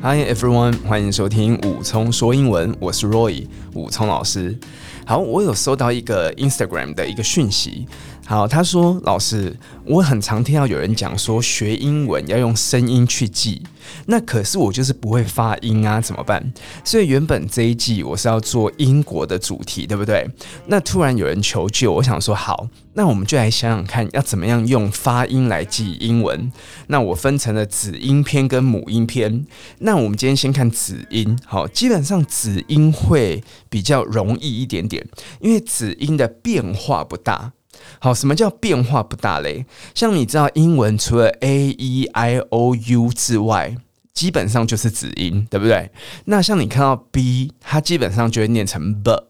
Hi everyone，欢迎收听武聪说英文，我是 Roy 武聪老师。好，我有收到一个 Instagram 的一个讯息。好，他说：“老师，我很常听到有人讲说学英文要用声音去记，那可是我就是不会发音啊，怎么办？所以原本这一季我是要做英国的主题，对不对？那突然有人求救，我想说好，那我们就来想想看，要怎么样用发音来记英文。那我分成了子音篇跟母音篇。那我们今天先看子音，好，基本上子音会比较容易一点点，因为子音的变化不大。”好，什么叫变化不大嘞？像你知道英文除了 a e i o u 之外，基本上就是子音，对不对？那像你看到 b，它基本上就会念成 b。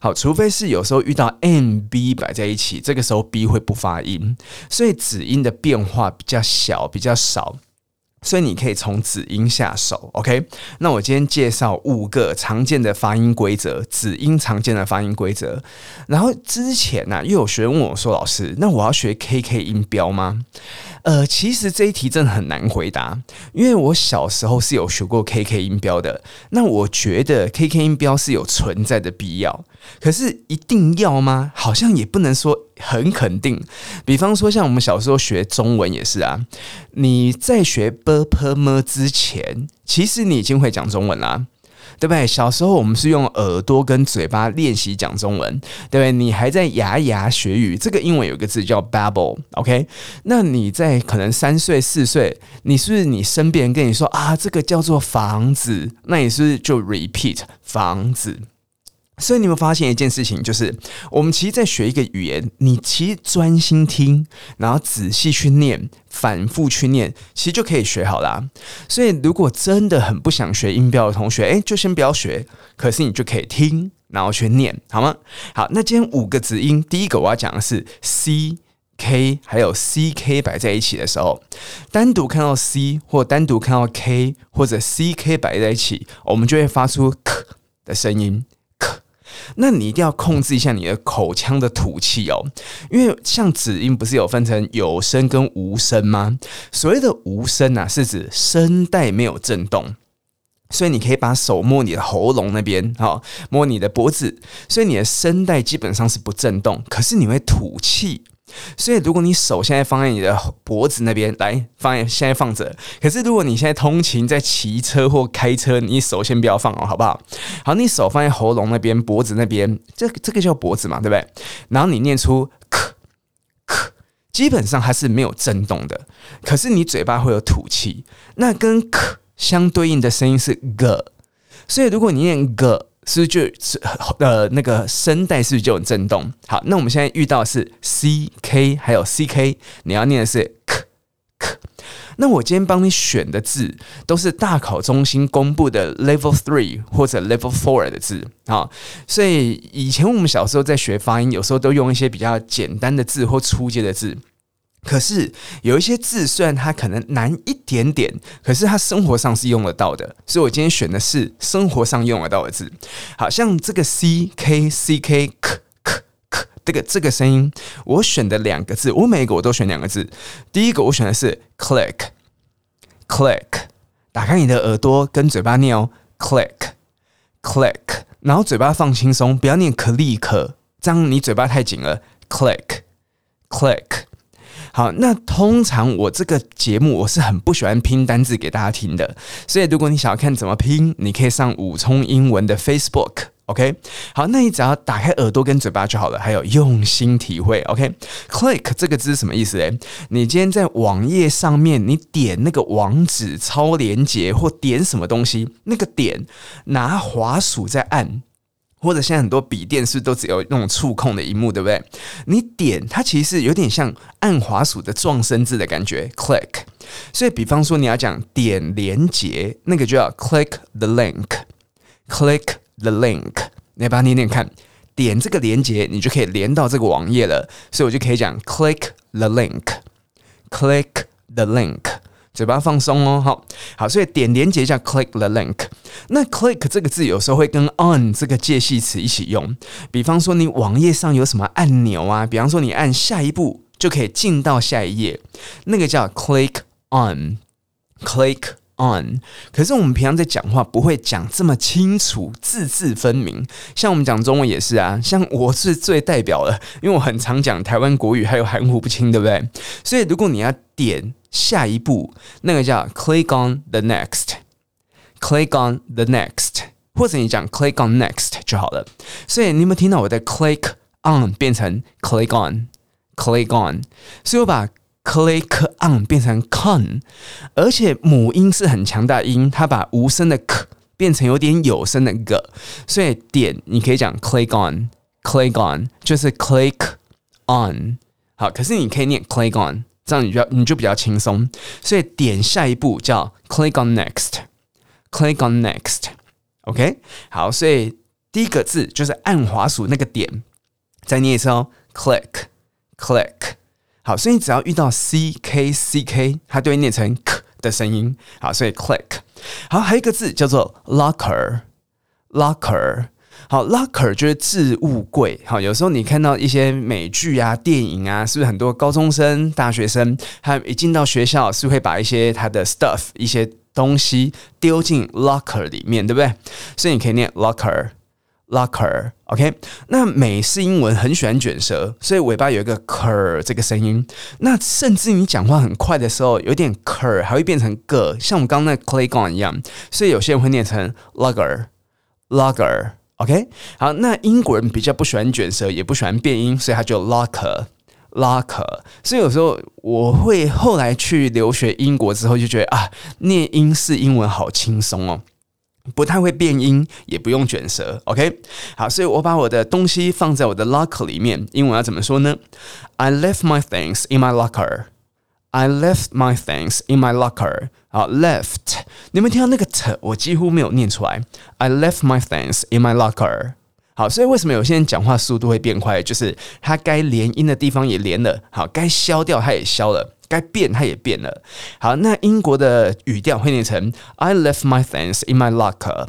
好，除非是有时候遇到 m b 摆在一起，这个时候 b 会不发音，所以子音的变化比较小，比较少。所以你可以从子音下手，OK？那我今天介绍五个常见的发音规则，子音常见的发音规则。然后之前呢、又有学生问我说：“老师，那我要学 KK 音标吗？”呃，其实这一题真的很难回答，因为我小时候是有学过 KK 音标的。那我觉得 KK 音标是有存在的必要，可是一定要吗？好像也不能说很肯定。比方说像我们小时候学中文也是啊你在学 bpm 之前其实你已经会讲中文啦对不对？小时候我们是用耳朵跟嘴巴练习讲中文对不对？你还在牙牙学语这个英文有个字叫 babble ok 那你在可能三岁四岁你是不是你身边跟你说啊这个叫做房子那你是不是就 repeat 房子。所以你们发现一件事情，就是我们其实，在学一个语言，你其实专心听，然后仔细去念，反复去念，其实就可以学好啦。所以，如果真的很不想学音标的同学，诶，就先不要学。可是你就可以听，然后去念，好吗？好，那今天五个子音，第一个我要讲的是 c、k，还有 c、k 摆在一起的时候，单独看到 c 或单独看到 k 或者 c、k 摆在一起，我们就会发出 k 的声音。那你一定要控制一下你的口腔的吐气哦，因为像子音不是有分成有声跟无声吗？所谓的无声啊，是指声带没有震动，所以你可以把手摸你的喉咙那边，好，摸你的脖子，所以你的声带基本上是不震动，可是你会吐气。所以，如果你手现在放在你的脖子那边，来放在现在放着。可是，如果你现在通勤在骑车或开车，你手先不要放哦，好不好？好，你手放在喉咙那边、脖子那边，这这个叫脖子嘛，对不对？然后你念出“咳咳”，基本上它是没有震动的，可是你嘴巴会有吐气。那跟“咳”相对应的声音是“个”，所以如果你念“个”。是不是就是呃那个声带是不是就有震动？好，那我们现在遇到的是 c k 还有 c k，你要念的是 k k。那我今天帮你选的字都是大考中心公布的 level three 或者 level four 的字啊，所以以前我们小时候在学发音，有时候都用一些比较简单的字或初阶的字。可是有一些字，虽然它可能难一点点，可是它生活上是用得到的，所以我今天选的是生活上用得到的字。好像这个 c k c k k k k 这个这个声音，我选的两个字，我每一个我都选两个字。第一个我选的是 click click，打开你的耳朵跟嘴巴念哦，click click，然后嘴巴放轻松，不要念 click，这样你嘴巴太紧了，click click。好，那通常我这个节目我是很不喜欢拼单字给大家听的，所以如果你想要看怎么拼，你可以上武聪英文的 Facebook，OK？好，那你只要打开耳朵跟嘴巴就好了，还有用心体会，OK？Click 这个字是什么意思诶？你今天在网页上面，你点那个网址超连接或点什么东西，那个点拿滑鼠在按。或者现在很多笔电是是都只有那种触控的荧幕，对不对？你点它其实有点像按滑鼠的撞声字的感觉，click。所以，比方说你要讲点连接，那个就要 click the link，click the link。你要把它念念看，点这个连接，你就可以连到这个网页了。所以我就可以讲 click the link，click the link。嘴巴放松哦，好，好，所以点连接一下 click the link。那 click 这个字有时候会跟 on 这个介系词一起用。比方说你网页上有什么按钮啊？比方说你按下一步就可以进到下一页，那个叫 click on，click on。可是我们平常在讲话不会讲这么清楚，字字分明。像我们讲中文也是啊，像我是最代表的，因为我很常讲台湾国语，还有含糊不清，对不对？所以如果你要点下一步，那个叫 click on the next，click on the next，或者你讲 click on next 就好了。所以你有没有听到我的 click on 变成 click on，click on？所以我把 click on 变成 con，而且母音是很强大的音，它把无声的 k 变成有点有声的 g，所以点你可以讲 click on，click on 就是 click on。好，可是你可以念 click on，这样你就你就比较轻松。所以点下一步叫 click on next，click on next，OK？好，所以第一个字就是按滑鼠那个点，再念一次哦，click，click。好，所以你只要遇到 c k c k，它就会念成 k 的声音。好，所以 click。好，还有一个字叫做 locker，locker。好，locker 就是置物柜。好，有时候你看到一些美剧啊、电影啊，是不是很多高中生、大学生，他一进到学校是会把一些他的 stuff、一些东西丢进 locker 里面，对不对？所以你可以念 locker，locker。OK，那美式英文很喜欢卷舌，所以尾巴有一个 ker 这个声音。那甚至你讲话很快的时候，有点 ker 还会变成 g，像我们刚刚那 click on 一样。所以有些人会念成 logger，logger OK，。好，那英国人比较不喜欢卷舌，也不喜欢变音，所以他就 locker，locker。所以有时候我会后来去留学英国之后，就觉得啊，念英式英文好轻松哦。不太会变音，也不用卷舌，OK。好，所以我把我的东西放在我的 locker 里面。英文要怎么说呢？I left my things in my locker. I left my things in my locker. 好，left，你们听到那个 t，我几乎没有念出来。I left my things in my locker. 好，所以为什么有些人讲话速度会变快？就是他该连音的地方也连了，好，该消掉他也消了。该变，它也变了。好，那英国的语调会念成 "I left my things in my locker."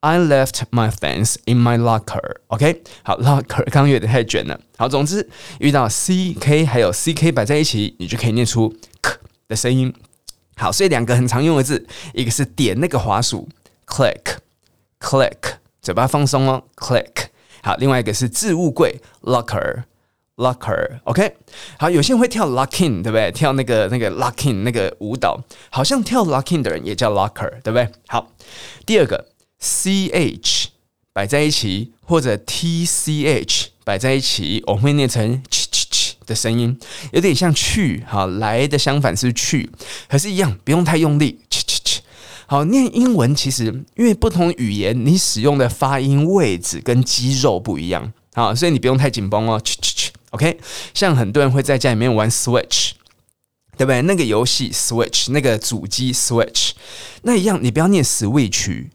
I left my things in my locker. OK，好，locker 刚刚有点太卷了。好，总之遇到 C K 还有 C K 摆在一起，你就可以念出的声音。好，所以两个很常用的字，一个是点那个滑鼠，click，click，嘴巴放松哦，click。好，另外一个是置物柜，locker，locker，OK 好，有些人会跳 locking，对不对？跳那个那个 locking 那个舞蹈，好像跳 locking 的人也叫 locker，对不对？好，第二个 ch 摆在一起，或者 tch 摆在一起，我会念成的声音，有点像去，好，来的相反是去，可是一样，不用太用力，ch ch ch。好，念英文其实因为不同语言，你使用的发音位置跟肌肉不一样，好，所以你不用太紧绷哦，ch ch ch。OK，像很多人会在家里面玩 Switch，对不对？那个游戏 Switch，那个主机 Switch，那一样，你不要念 Switch，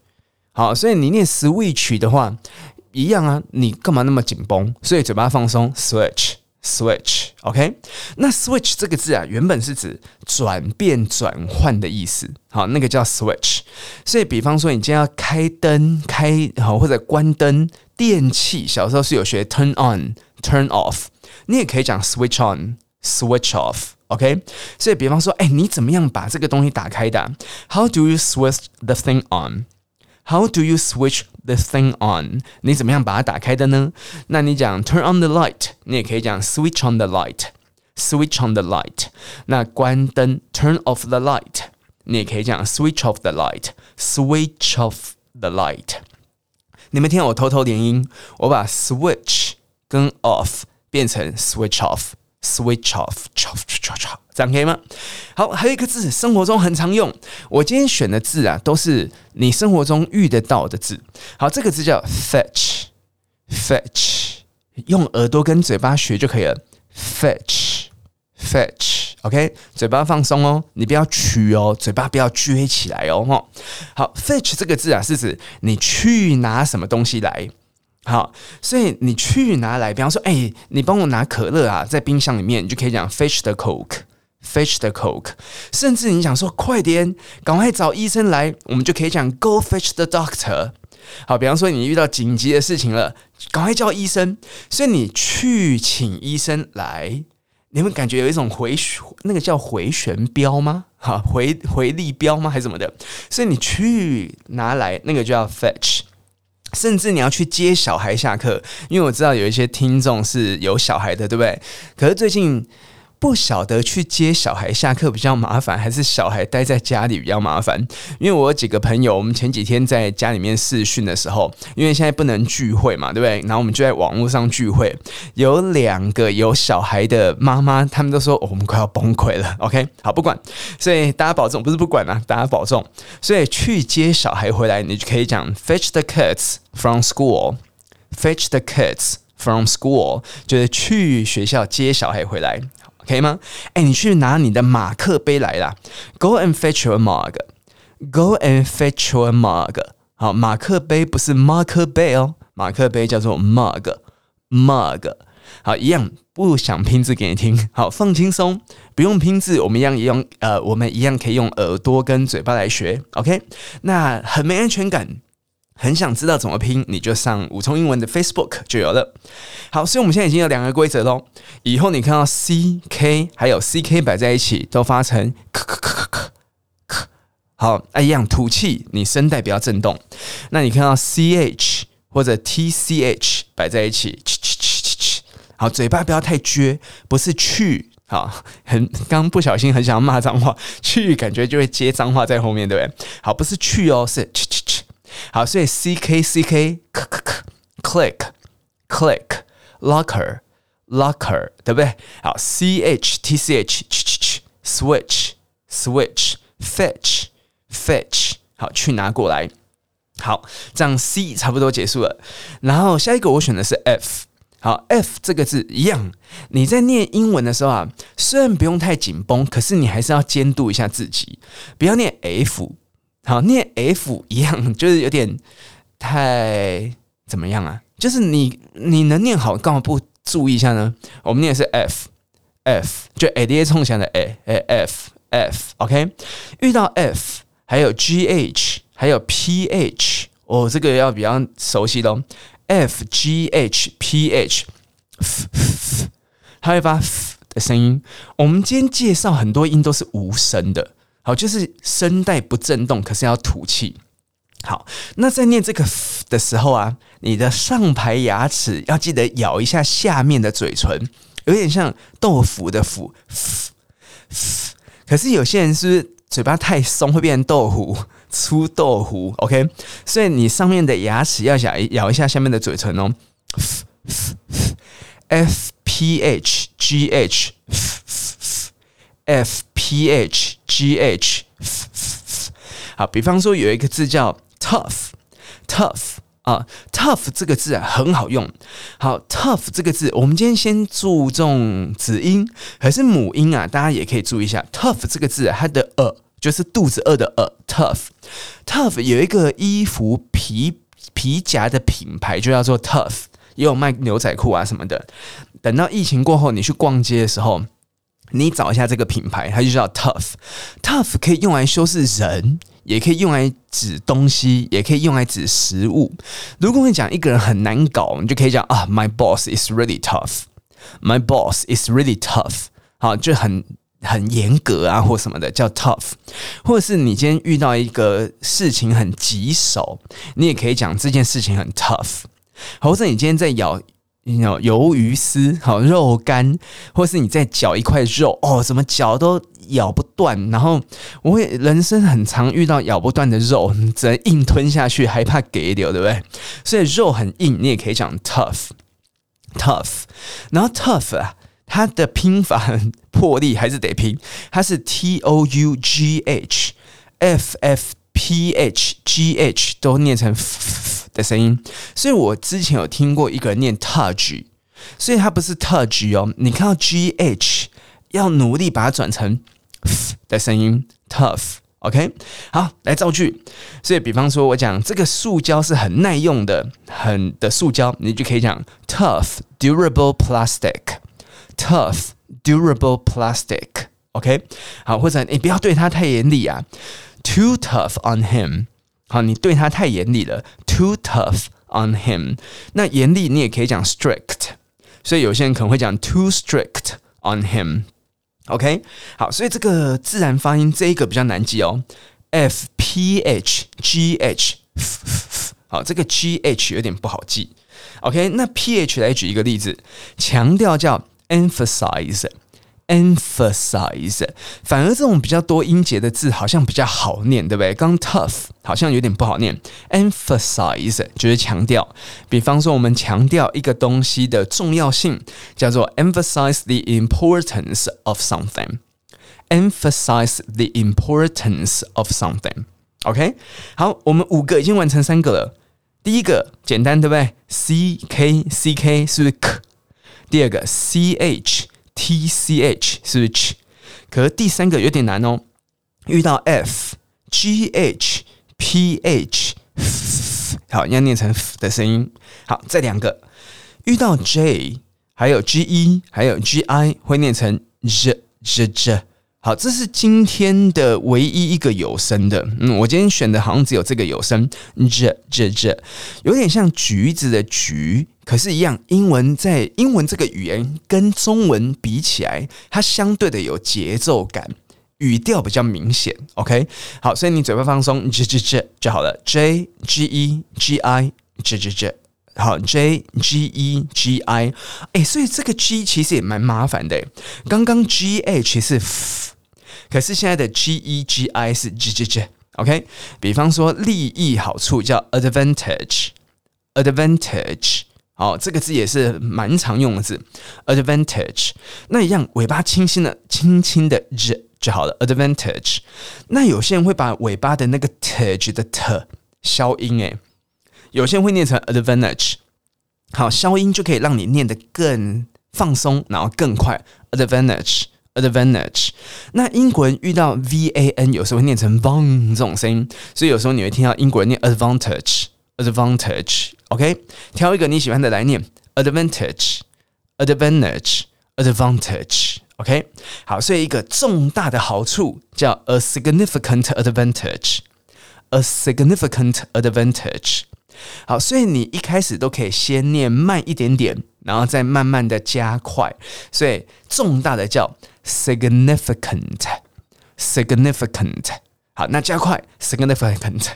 好，所以你念 Switch 的话，一样啊，你干嘛那么紧绷？所以嘴巴放松，Switch Switch，OK，。那 Switch 这个字啊，原本是指转变、转换的意思，好，那个叫 Switch。所以，比方说你今天要开灯、开好或者关灯，电器小时候是有学 Turn on，Turn off。你也可以讲 switch on, switch off，OK？所以比方说，哎，你怎么样把这个东西打开的？How do you switch the thing on? How do you switch the thing on? 你怎么样把它打开的呢？那你讲 turn on the light，你也可以讲 switch on the light，switch on the light。那关灯 turn off the light，你也可以讲 switch off the light，switch off the light。你们听我偷偷连音，我把 switch 跟 off。变成 switch Switch off，这样可以吗？好，还有一个字，生活中很常用。我今天选的字啊，都是你生活中遇得到的字。好，这个字叫 fetch，fetch，用耳朵跟嘴巴学就可以了。fetch，fetch，OK，嘴巴放松哦，你不要取哦，嘴巴不要撅起来哦。好，fetch 这个字啊，是指你去拿什么东西来。好，所以你去拿来，比方说，哎、你帮我拿可乐啊，在冰箱里面，你就可以讲 fetch the coke，fetch the coke。甚至你想说，快点，赶快找医生来，我们就可以讲 go fetch the doctor。好，比方说你遇到紧急的事情了，赶快叫医生。所以你去请医生来，你们感觉有一种回，那个叫回旋镖吗？好回回力镖吗？还是什么的？所以你去拿来那个就要 fetch，甚至你要去接小孩下课，因为我知道有一些听众是有小孩的，对不对？可是最近。不晓得去接小孩下课比较麻烦，还是小孩待在家里比较麻烦？因为我有几个朋友，我们前几天在家里面视讯的时候，因为现在不能聚会嘛，对不对？然后我们就在网络上聚会，有两个有小孩的妈妈，他们都说、我们快要崩溃了。OK，好，不管，所以大家保重，不是不管啊，大家保重。所以去接小孩回来，你就可以讲 fetch the kids from school，fetch the kids from school，就是去学校接小孩回来。可以吗？哎，你去拿你的马克杯来啦！Go and fetch your mug. Go and fetch your mug. 好，马克杯不是 marker 杯哦，马克杯叫做 mug mug。好，一样不想拼字给你听。好，放轻松，不用拼字，我们一样用呃，我们一样可以用耳朵跟嘴巴来学。OK，那很没安全感。很想知道怎么拼，你就上五聪英文的 Facebook 就有了。好，所以我们现在已经有两个规则喽。以后你看到 C K 还有 C K 摆在一起，都发成咳咳咳咳咳。好，一样吐气，你声带不要震动。那你看到 C H 或者 T C H 摆在一起，去去去去去。好，嘴巴不要太撅，不是去。好，很刚不小心很想要骂脏话，去感觉就会接脏话在后面，对不对？好，不是去哦，是。好，所以 c k c k k k click click locker locker 对不对？好，c h t c h ch ch ch switch switch fetch fetch 好，去拿过来。好，这样 c 差不多结束了。然后下一个我选的是 f。好，f 这个字一样，你在念英文的时候啊，虽然不用太紧绷，可是你还是要监督一下自己，不要念 f。好，念 F 一样，就是有点太怎么样啊？就是你你能念好，干嘛不注意一下呢？我们念的是 F F，就 A D A 冲响的 A A F F，OK？遇到 F 还有 G H 还有 P H，哦，这个要比较熟悉喽。F G H P H，它会发 F 的声音。我们今天介绍很多音都是无声的。好，就是声带不震动，可是要吐气。好，那在念这个的时候啊，你的上排牙齿要记得咬一下下面的嘴唇，有点像豆腐的腐。可是有些人是不是嘴巴太松，会变成豆腐，粗豆腐。OK，所以你上面的牙齿要咬咬一下下面的嘴唇哦。F P H G H。F P H G H，好，比方说有一个字叫 tough，tough 啊，tough 这个字啊很好用。好，tough 这个字，我们今天先注重子音，可是母音啊，大家也可以注意一下。tough 这个字，它的呃就是肚子饿的呃，tough，tough 有一个衣服皮皮夹的品牌就叫做 tough，也有卖牛仔裤啊什么的。等到疫情过后，你去逛街的时候。你找一下这个品牌，它就叫 Tough，Tough 可以用来修饰人，也可以用来指东西，也可以用来指食物。如果你讲一个人很难搞，你就可以讲啊，My boss is really tough，My boss is really tough，好，就很很严格啊，或什么的叫 Tough。或者是你今天遇到一个事情很棘手，你也可以讲这件事情很 tough。或者你今天在咬。你有鱿鱼丝，好肉干，或是你再嚼一块肉，哦，怎么嚼都咬不断。然后我会人生很常遇到咬不断的肉，只能硬吞下去，还怕给流，对不对？所以肉很硬，你也可以讲 tough，tough。然后 tough 啊，它的拼法很破例，还是得拼，它是 t o u g h f f p h g h 都念成。的声音，所以我之前有听过一个人念 touch，所以它不是 touch 哦。你看到 gh 要努力把它转成 f 的声音，tough，OK？好，来造句。所以，比方说我讲这个塑胶是很耐用的，很的塑胶，你就可以讲 tough durable plastic，tough durable plastic，OK？好，或者你不要对他太严厉啊，too tough on him。好，你对他太严厉了，too tough on him。那严厉你也可以讲 strict，所以有些人可能会讲 too strict on him。OK，好，所以这个自然发音这一个比较难记哦，F P H G H，好，这个 G H 有点不好记。OK，那 P H 来举一个例子，强调叫 emphasize。emphasize，反而这种比较多音节的字好像比较好念，对不对？刚 tough 好像有点不好念，emphasize 就是强调。比方说，我们强调一个东西的重要性，叫做 emphasize the importance of something。emphasize the importance of something。OK，好，我们五个已经完成三个了。第一个简单，对不对？C K C K 是不是 k？第二个 C H。T C H 是不是可是第三个有点难哦。遇到 F G H P H，好，要念成 f 的声音。好，这两个。遇到 J，还有 G E，还有 G I，会念成 j j j。好，这是今天的唯一一个有声的。嗯，我今天选的好像只有这个有声，j j j，有点像橘子的橘，可是，一样，英文在英文这个语言跟中文比起来，它相对的有节奏感，语调比较明显。OK，好，所以你嘴巴放松，j j j 就好了，j g e g i j j j，好，j g e g i，哎，所以这个 g 其实也蛮麻烦的。刚刚 g h 是。可是现在的 G E G I 是 J J J。OK，比方说利益好处叫 advantage，advantage，好，这个字也是蛮常用的字，advantage。那一样尾巴轻轻的、轻轻的 j 就好了，advantage。那有些人会把尾巴的那个 tage 的 t 消音，诶，有些人会念成 advantage。好，消音就可以让你念得更放松，然后更快，advantage。Advantage，那英国人遇到 v a n 有时候会念成 von 这种声音，所以有时候你会听到英国人念 advantage advantage，advantage。OK，挑一个你喜欢的来念 advantage，advantage，advantage。OK，好，所以一个重大的好处叫 a significant advantage，a significant advantage。好，所以你一开始都可以先念慢一点点，然后再慢慢的加快，所以重大的叫。significant，significant， 好，那加快，significant，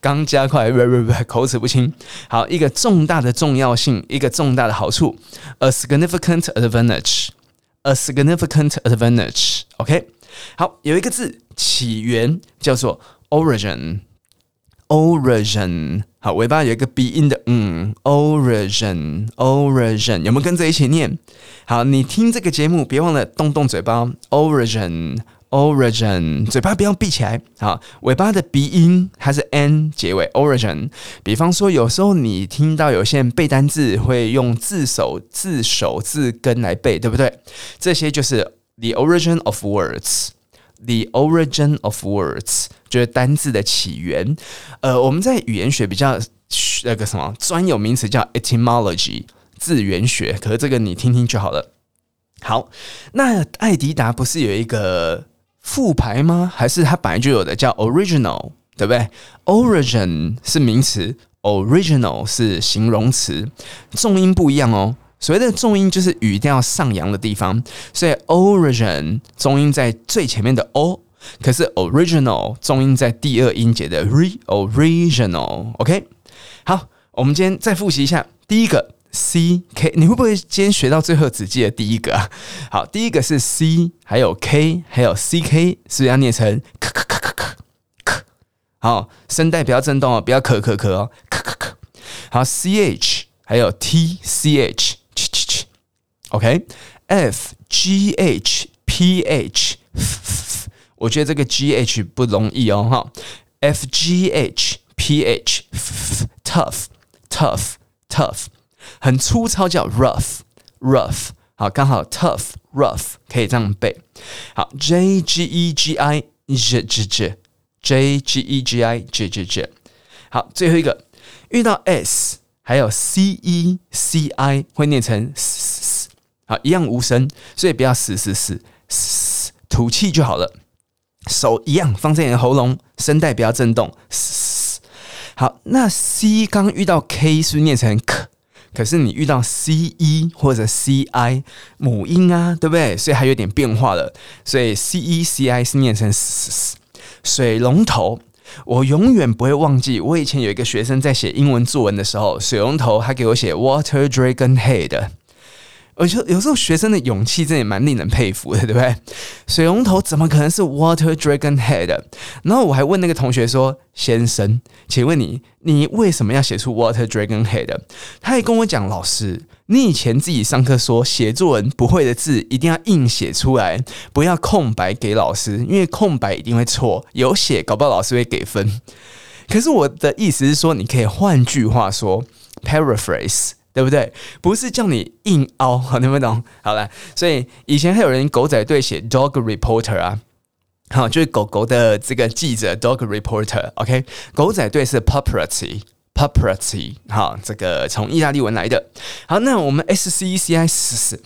刚加快，不不不，口齿不清。好，一个重大的重要性，一个重大的好处，a significant advantage，a significant advantage，OK，好，有一个字起源叫做 origin，origin，好，尾巴有一个鼻音的，嗯，origin，origin，有没有跟着一起念？好，你听这个节目，别忘了动动嘴巴，origin。Origin，嘴巴不要闭起来。好，尾巴的鼻音还是 n 结尾。Origin，比方说，有时候你听到有些人背单字会用字首、字首、字根来背，对不对？这些就是 the origin of words。the origin of words 就是单字的起源。呃，我们在语言学比较那个什么专有名词叫 etymology。字源学，可是这个你听听就好了。好，那爱迪达不是有一个副牌吗？还是它本来就有的，叫 original，对不对？origin 是名词，original 是形容词，重音不一样哦。所谓的重音就是语调上扬的地方，所以 origin 重音在最前面的 o，可是 original 重音在第二音节的 re，original。OK，好，我们今天再复习一下第一个。C K，你会不会今天学到最后只记得第一个啊？好，第一个是 C，还有 K，还有 C K，是不是要念成咳咳咳咳咳咳？好，声带不要震动哦，不要咳咳咳哦，咳咳咳。好，C H，还有 T C H，去去去。OK，F G H P H，我觉得这个 G H 不容易哦，哈。F G H P H，tough，tough，tough。很粗糙，叫 rough，rough，好，刚好 tough，rough 可以这样背。好，j g e g i j j j，j g e g i j j j。好，最后一个遇到 s 还有 c e c i 会念成 s，好，一样无声，所以不要嘶嘶嘶嘶，吐气就好了。手一样放在你的喉咙，声带不要震动。嘶。好，那 c 刚遇到 k 是不是念成 k？可是你遇到 ce 或者 ci 母音啊，对不对？所以还有点变化了。所以 ce ci 是念成。水龙头，我永远不会忘记。我以前有一个学生在写英文作文的时候，水龙头他给我写 water dragon head。我觉得有时候学生的勇气真的也蛮令人佩服的，对不对？水龙头怎么可能是 Water Dragon Head？然后我还问那个同学说：“先生，请问你，你为什么要写出 Water Dragon Head？” 他也跟我讲：“老师，你以前自己上课说写作文不会的字一定要硬写出来，不要空白给老师，因为空白一定会错，有写搞不好老师会给分。可是我的意思是说，你可以换句话说，paraphrase。”对不对？不是叫你硬凹，好，听不懂？好了，所以以前还有人狗仔队写 dog reporter 啊，好，就是狗狗的这个记者 dog reporter。OK，狗仔队是 paparazzi，paparazzi，好，这个从意大利文来的。好，那我们 S C E C I 四四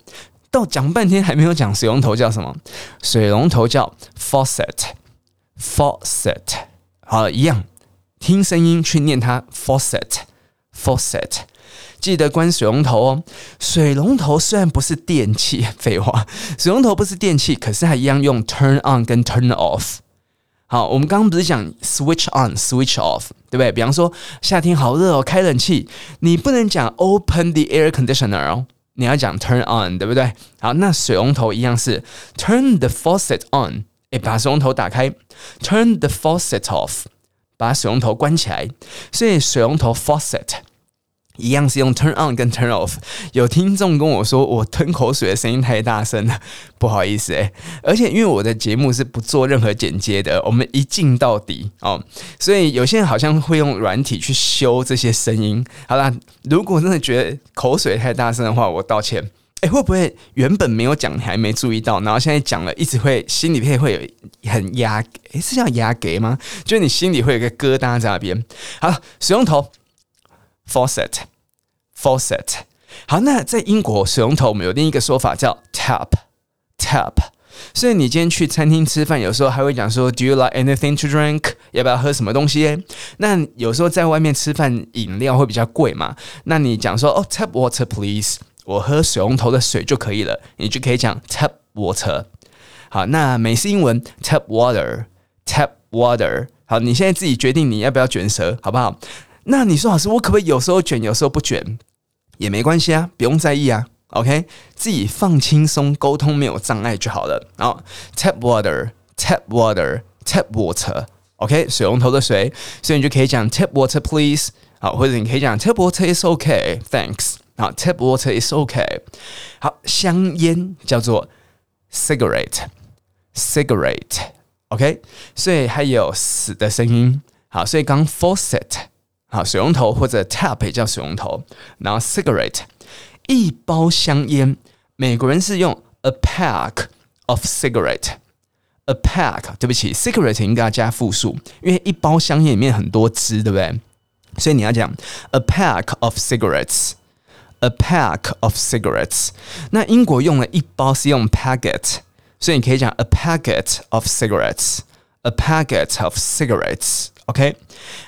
到讲半天还没有讲水龙头叫什么？水龙头叫 faucet，faucet，好，一样，听声音去念它 faucet，faucet。记得关水龙头哦。水龙头虽然不是电器，废话，水龙头不是电器，可是它一样用 turn on 跟 turn off。好，我们刚刚不是讲 switch on switch off，对不对？比方说夏天好热哦，开冷气，你不能讲 open the air conditioner 哦，你要讲 turn on，对不对？好，那水龙头一样是 turn the faucet on，诶，把水龙头打开；turn the faucet off，把水龙头关起来。所以水龙头 faucet。一样是用 turn on 跟 turn off。有听众跟我说，我吞口水的声音太大声了，不好意思诶。而且因为我的节目是不做任何剪接的，我们一镜到底哦，所以有些人好像会用软体去修这些声音。好啦，如果真的觉得口水太大声的话，我道歉。诶，会不会原本没有讲，你还没注意到，然后现在讲了，一直会心里面会有很压，诶，是叫压给吗？就是你心里会有一个疙瘩在那边。好，使用头。Faucet，faucet，好，那在英国水龙头我们有另一个说法叫 tap，tap。所以你今天去餐厅吃饭，有时候还会讲说，Do you like anything to drink？要不要喝什么东西？那有时候在外面吃饭，饮料会比较贵嘛。那你讲说，哦，tap water please，我喝水龙头的水就可以了，你就可以讲 tap water。好，那美式英文 tap water，tap water。好，你现在自己决定你要不要卷舌，好不好？那你说老师，我可不可以有时候卷，有时候不卷，也没关系啊，不用在意啊。OK，自己放轻松，沟通没有障碍就好了。然后 tap water，tap water，tap water。OK，水龙头的水，所以你就可以讲 tap water please。好，或者你可以讲 tap water is OK，thanks。好，tap water is OK。好，香烟叫做 cigarette，cigarette。OK，所以还有死的声音。好，所以刚 faucet。好，水龙头或者 tap 也叫水龙头，然后 cigarette 一包香烟，美国人是用 a pack of cigarette，a pack 对不起，cigarette 应该要加复数，因为一包香烟里面很多支，对不对？所以你要讲 a pack of cigarettes，a pack of cigarettes。那英国用了一包是用 packet，所以你可以讲 a packet of cigarettes，a packet of cigarettes。OK，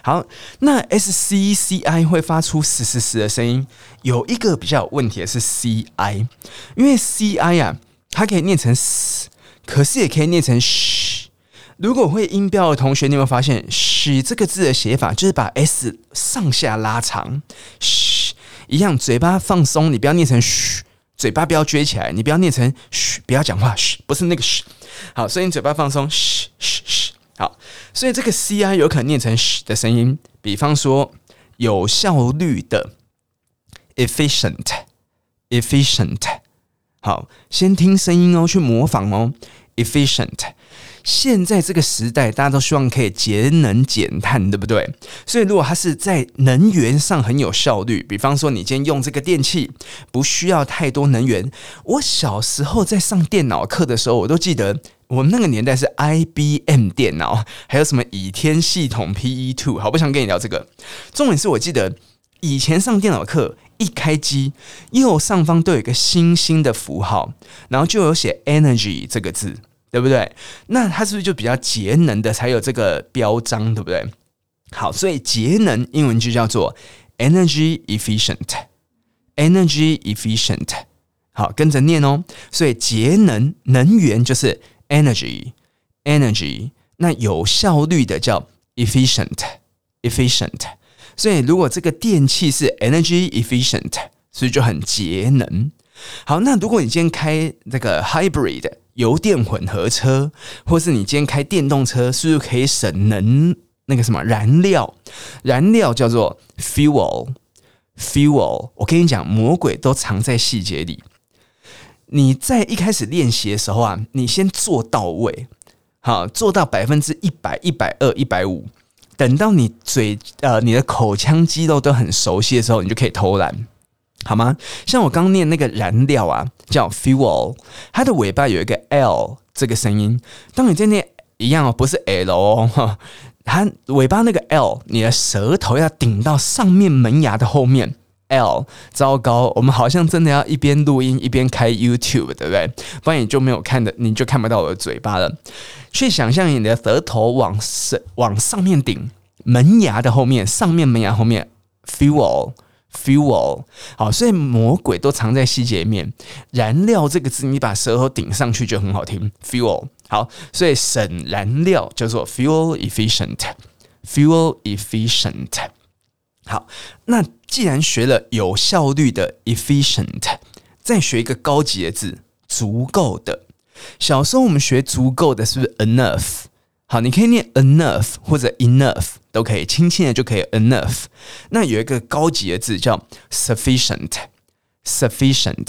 好，那 S C C I 会发出嘶嘶嘶的声音，有一个比较有问题的是 C I，因为 C I 啊，它可以念成嘶，可是也可以念成嘘。如果会音标的同学，你有没有发现“嘘”这个字的写法就是把 S 上下拉长，嘘一样，嘴巴放松，你不要念成嘘，嘴巴不要撅起来，你不要念成嘘，不要讲话，嘘，不是那个嘘。好，所以你嘴巴放松，嘘嘘嘘。好，所以这个 C I 有可能念成嘘的声音，比方说有效率的 efficient，efficient。好，先听声音哦，去模仿哦，efficient。现在这个时代，大家都希望可以节能减碳，对不对？所以如果它是在能源上很有效率，比方说你今天用这个电器不需要太多能源。我小时候在上电脑课的时候，我都记得。我们那个年代是 IBM 电脑，还有什么倚天系统 PE Two。好，不想跟你聊这个。重点是我记得以前上电脑课，一开机右上方都有一个星星的符号，然后就有写 Energy 这个字，对不对？那它是不是就比较节能的才有这个标章，对不对？好，所以节能英文就叫做 Energy Efficient。energy efficient。好，跟着念哦。所以节能能源就是 energy energy，那有效率的叫 efficient efficient。所以如果这个电器是 energy efficient，所以就很节能。好，那如果你今天开这个 hybrid 油电混合车，或是你今天开电动车，是不是可以省能？那个什么燃料，燃料叫做 fuel fuel。我跟你讲，魔鬼都藏在细节里。你在一开始练习的时候啊，你先做到位，好，做到百分之一百、一百二、一百五。等到你嘴呃你的口腔肌肉都很熟悉的时候，你就可以偷懒。好吗？像我刚念那个燃料啊，叫 fuel，它的尾巴有一个 l 这个声音。当你在念一样哦，不是 l 哦，它尾巴那个 l，你的舌头要顶到上面门牙的后面。l，糟糕，我们好像真的要一边录音一边开 YouTube，对不对？不然你就没有看的，你就看不到我的嘴巴了。去想象你的舌头往上往上面顶，门牙的后面，上面门牙后面 fuel。Fuel，好，所以魔鬼都藏在细节里面。燃料这个字，你把舌头顶上去就很好听。Fuel，好，所以省燃料叫做 fuel efficient，fuel efficient。好，那既然学了有效率的 efficient，再学一个高级的字，足够的。小时候我们学足够的，是不是 enough？好，你可以念 enough 或者 enough 都可以，轻轻的就可以 enough。那有一个高级的字叫 sufficient，sufficient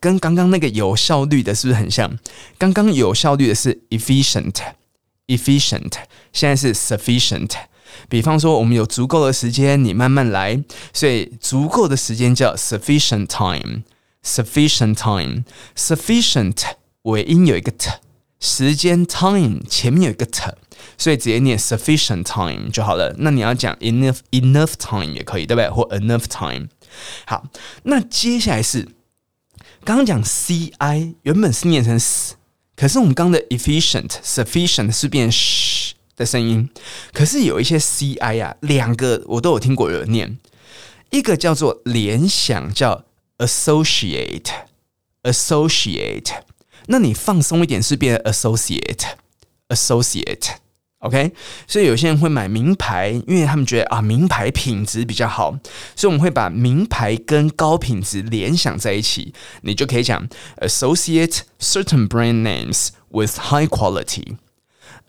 跟刚刚那个有效率的是不是很像？刚刚有效率的是 efficient，efficient，现在是 sufficient。比方说，我们有足够的时间，你慢慢来，所以足够的时间叫 sufficient time，sufficient time，sufficient 尾音有一个 t。时间 time 前面有一个 t，所以直接念 sufficient time 就好了。那你要讲 enough enough time 也可以，对不对？或 enough time。好，那接下来是刚刚讲 ci 原本是念成 s，可是我们刚的 efficient sufficient 是变 sh 的声音。可是有一些 ci 啊，两个我都有听过有人念，一个叫做联想，叫 associate associate。那你放松一点是变 associate，associate，OK？所以有些人会买名牌，因为他们觉得啊，名牌品质比较好，所以我们会把名牌跟高品质联想在一起。你就可以讲 associate certain brand names with high quality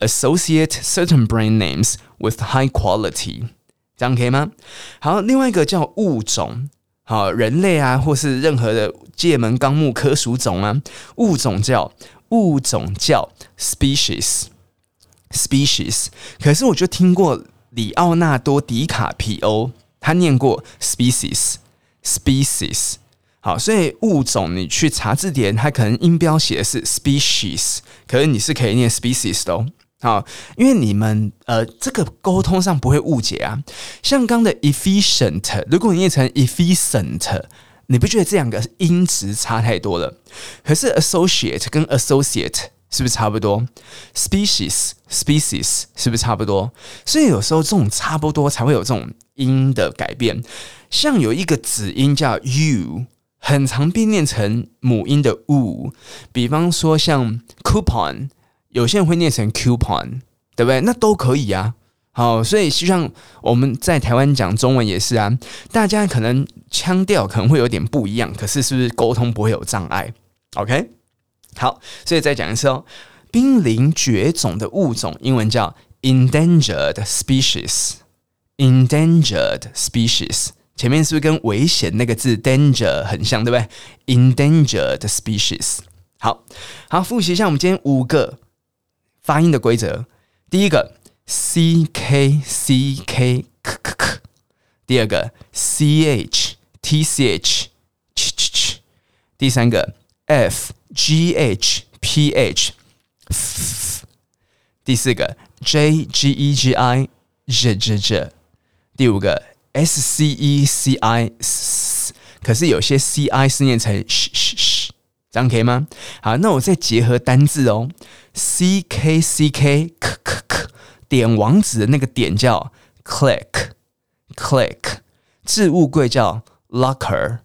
associate certain brand names with high quality，这样可以吗？好，另外一个叫物种。好，人类啊，或是任何的界门纲目科属种啊，物种叫物种叫 species，species。可是我就听过李奥纳多·迪卡皮欧，他念过 species，species。好，所以物种你去查字典，它可能音标写的是 species，可是你是可以念 species 的哦。好，因为你们呃，这个沟通上不会误解啊。像刚的 efficient，如果你念成 efficient，你不觉得这两个音质差太多了？可是 associate 跟 associate 是不是差不多？species species 是不是差不多？所以有时候这种差不多才会有这种音的改变。像有一个子音叫 u，很常被念成母音的 u，比方说像 coupon。有些人会念成 coupon，对不对？那都可以啊。好，所以就像我们在台湾讲中文也是啊，大家可能腔调可能会有点不一样，可是是不是沟通不会有障碍？OK，好，所以再讲一次哦，濒临绝种的物种，英文叫 endangered species，endangered species，前面是不是跟危险那个字 danger 很像，对不对？endangered species，好好复习一下我们今天五个。发音的规则，第一个 c k c k 第二个 c h t c h ch ch ch，第三个 f g h p h f，第四个 j g e g i z z z，第五个 s c e c i s，可是有些 c i 是念成 sh sh sh，这样可以吗？好，那我再结合单字哦。C K C K K K 点网址的那个点叫 click click，置物柜叫 locker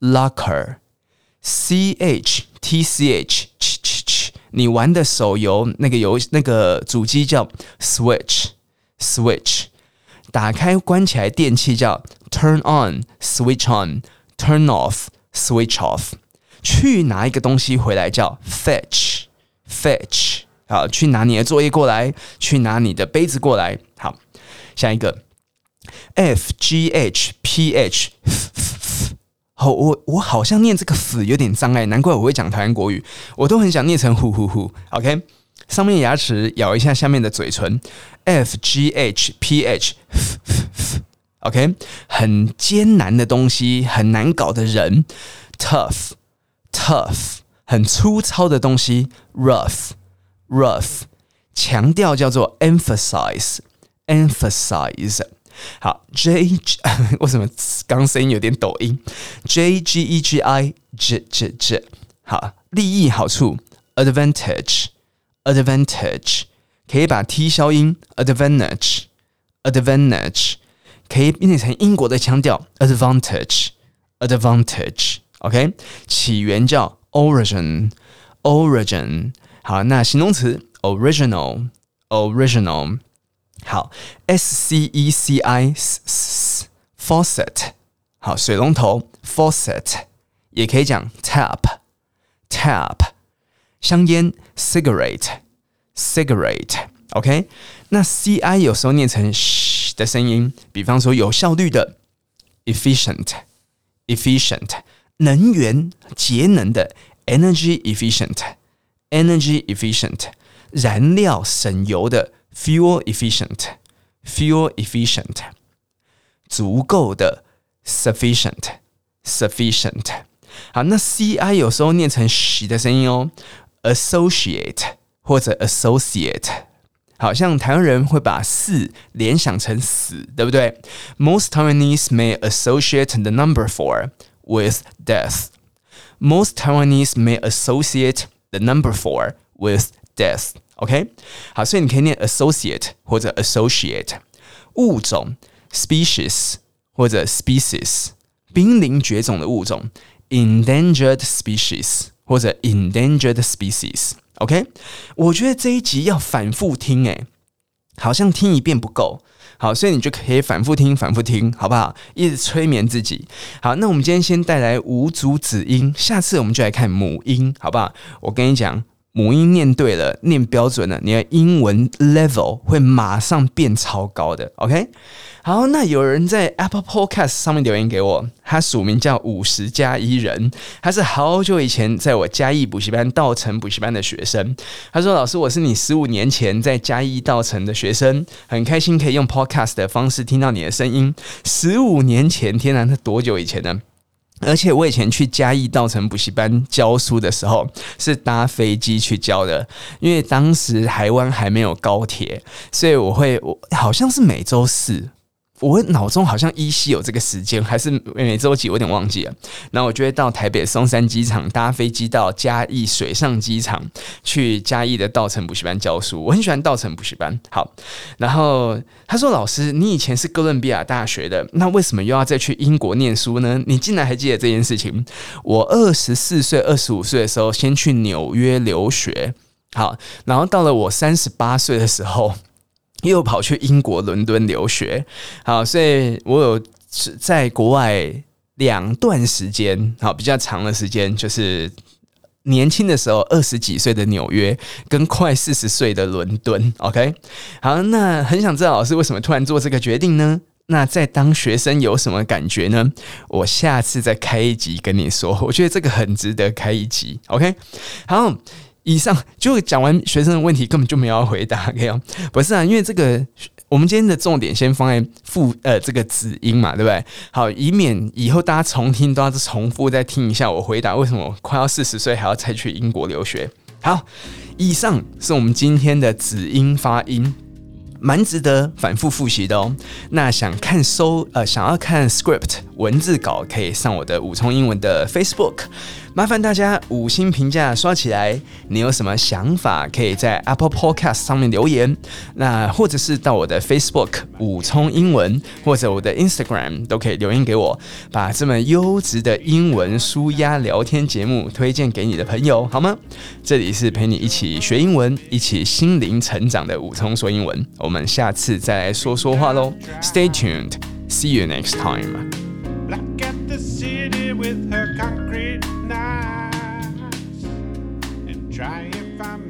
locker，c h t c h ch ch ch。你玩的手游那个游那个主机叫 switch，switch。打开关起来电器叫 turn on，switch on，turn off，switch off。去拿一个东西回来叫 fetch，fetch。好，去拿你的作业过来，去拿你的杯子过来。好，下一个，f g h p h。好，我我好像念这个死有点障碍，难怪我会讲台湾国语，我都很想念成呼呼呼。OK，上面牙齿咬一下下面的嘴唇，f g h p h。OK，很艰难的东西，很难搞的人，tough Tough，很粗糙的东西，rough。rough，强调叫做 emphasize，emphasize。好，J，为什么刚声音有点抖音？J G E G I J J J。好，利益好处，advantage，advantage，可以把 T 消音，advantage，advantage，可以变成英国的腔调，advantage，advantage。OK，起源叫 origin，origin。好，那形容词 original，original，好，S C E C I S faucet 好，水龙头 faucet，也可以讲 tap，tap，香烟 cigarette，cigarette，OK，那 c i 有时候念成 sh 的声音，比方说有效率的 efficient，efficient，能源节能的 energy efficient。Energy efficient，燃料省油的 fuel efficient，fuel efficient，足够的 sufficient，sufficient。好，那 ci 有时候念成 sh 的声音哦，associate 或者 associate。好像台湾人会把四联想成死，对不对？Most Taiwanese may associate the number four with death. Most Taiwanese may associate The number four with death. OK，好，所以你可以念 associate 或者 associate 物种 species 或者 species 濒临绝种的物种 endangered species 或者 endangered species。OK，我觉得这一集要反复听，诶，好像听一遍不够。 好，所以你就可以反复听，反复听，好不好？一直催眠自己。好，那我们今天先带来五组子音，下次我们就来看母音，好不好？我跟你讲。母音念对了，念标准了，你的英文 level 会马上变超高的。OK，好，那有人在 Apple Podcast 上面留言给我，他署名叫五十加一人，他是好久以前在我嘉义补习班稻城补习班的学生。他说：“老师，我是你十五年前在嘉义稻城的学生，很开心可以用 Podcast 的方式听到你的声音。十五年前，天哪，那多久以前呢？”而且我以前去嘉义稻城补习班教书的时候，是搭飞机去教的，因为当时台湾还没有高铁，所以我会我好像是每周四。我脑中好像依稀有这个时间，还是每周几，我有点忘记了。然后我就会到台北松山机场搭飞机到嘉义水上机场，去嘉义的稻城补习班教书。我很喜欢稻城补习班。好，然后他说：“老师，你以前是哥伦比亚大学的，那为什么又要再去英国念书呢？你竟然还记得这件事情？我二十四岁、二十五岁的时候，先去纽约留学。好，然后到了我三十八岁的时候。”又跑去英国伦敦留学，好，所以我有在国外两段时间，好，比较长的时间，就是年轻的时候二十几岁的纽约，跟快四十岁的伦敦，OK，好，那很想知道老师为什么突然做这个决定呢？那在当学生有什么感觉呢？我下次再开一集跟你说，我觉得这个很值得开一集，OK，好。以上就讲完学生的问题，根本就没有要回答。OK，不是啊，因为这个我们今天的重点先放在复呃这个子音嘛，对不对？好，以免以后大家重听都要重复再听一下我回答为什么快要四十岁还要再去英国留学。好，以上是我们今天的子音发音。蛮值得反复复习的哦。那想看收呃想要看 script 文字稿，可以上我的五重英文的 Facebook。麻烦大家五星评价刷起来。你有什么想法，可以在 Apple Podcast 上面留言，那或者是到我的 Facebook 武聪英文，或者我的 Instagram 都可以留言给我，把这么优质的英文舒压聊天节目推荐给你的朋友，好吗？这里是陪你一起学英文、一起心灵成长的武聪说英文，我们下次再来说说话喽。Stay tuned, see you next time. Black at the city with her concrete knives. And try if I'm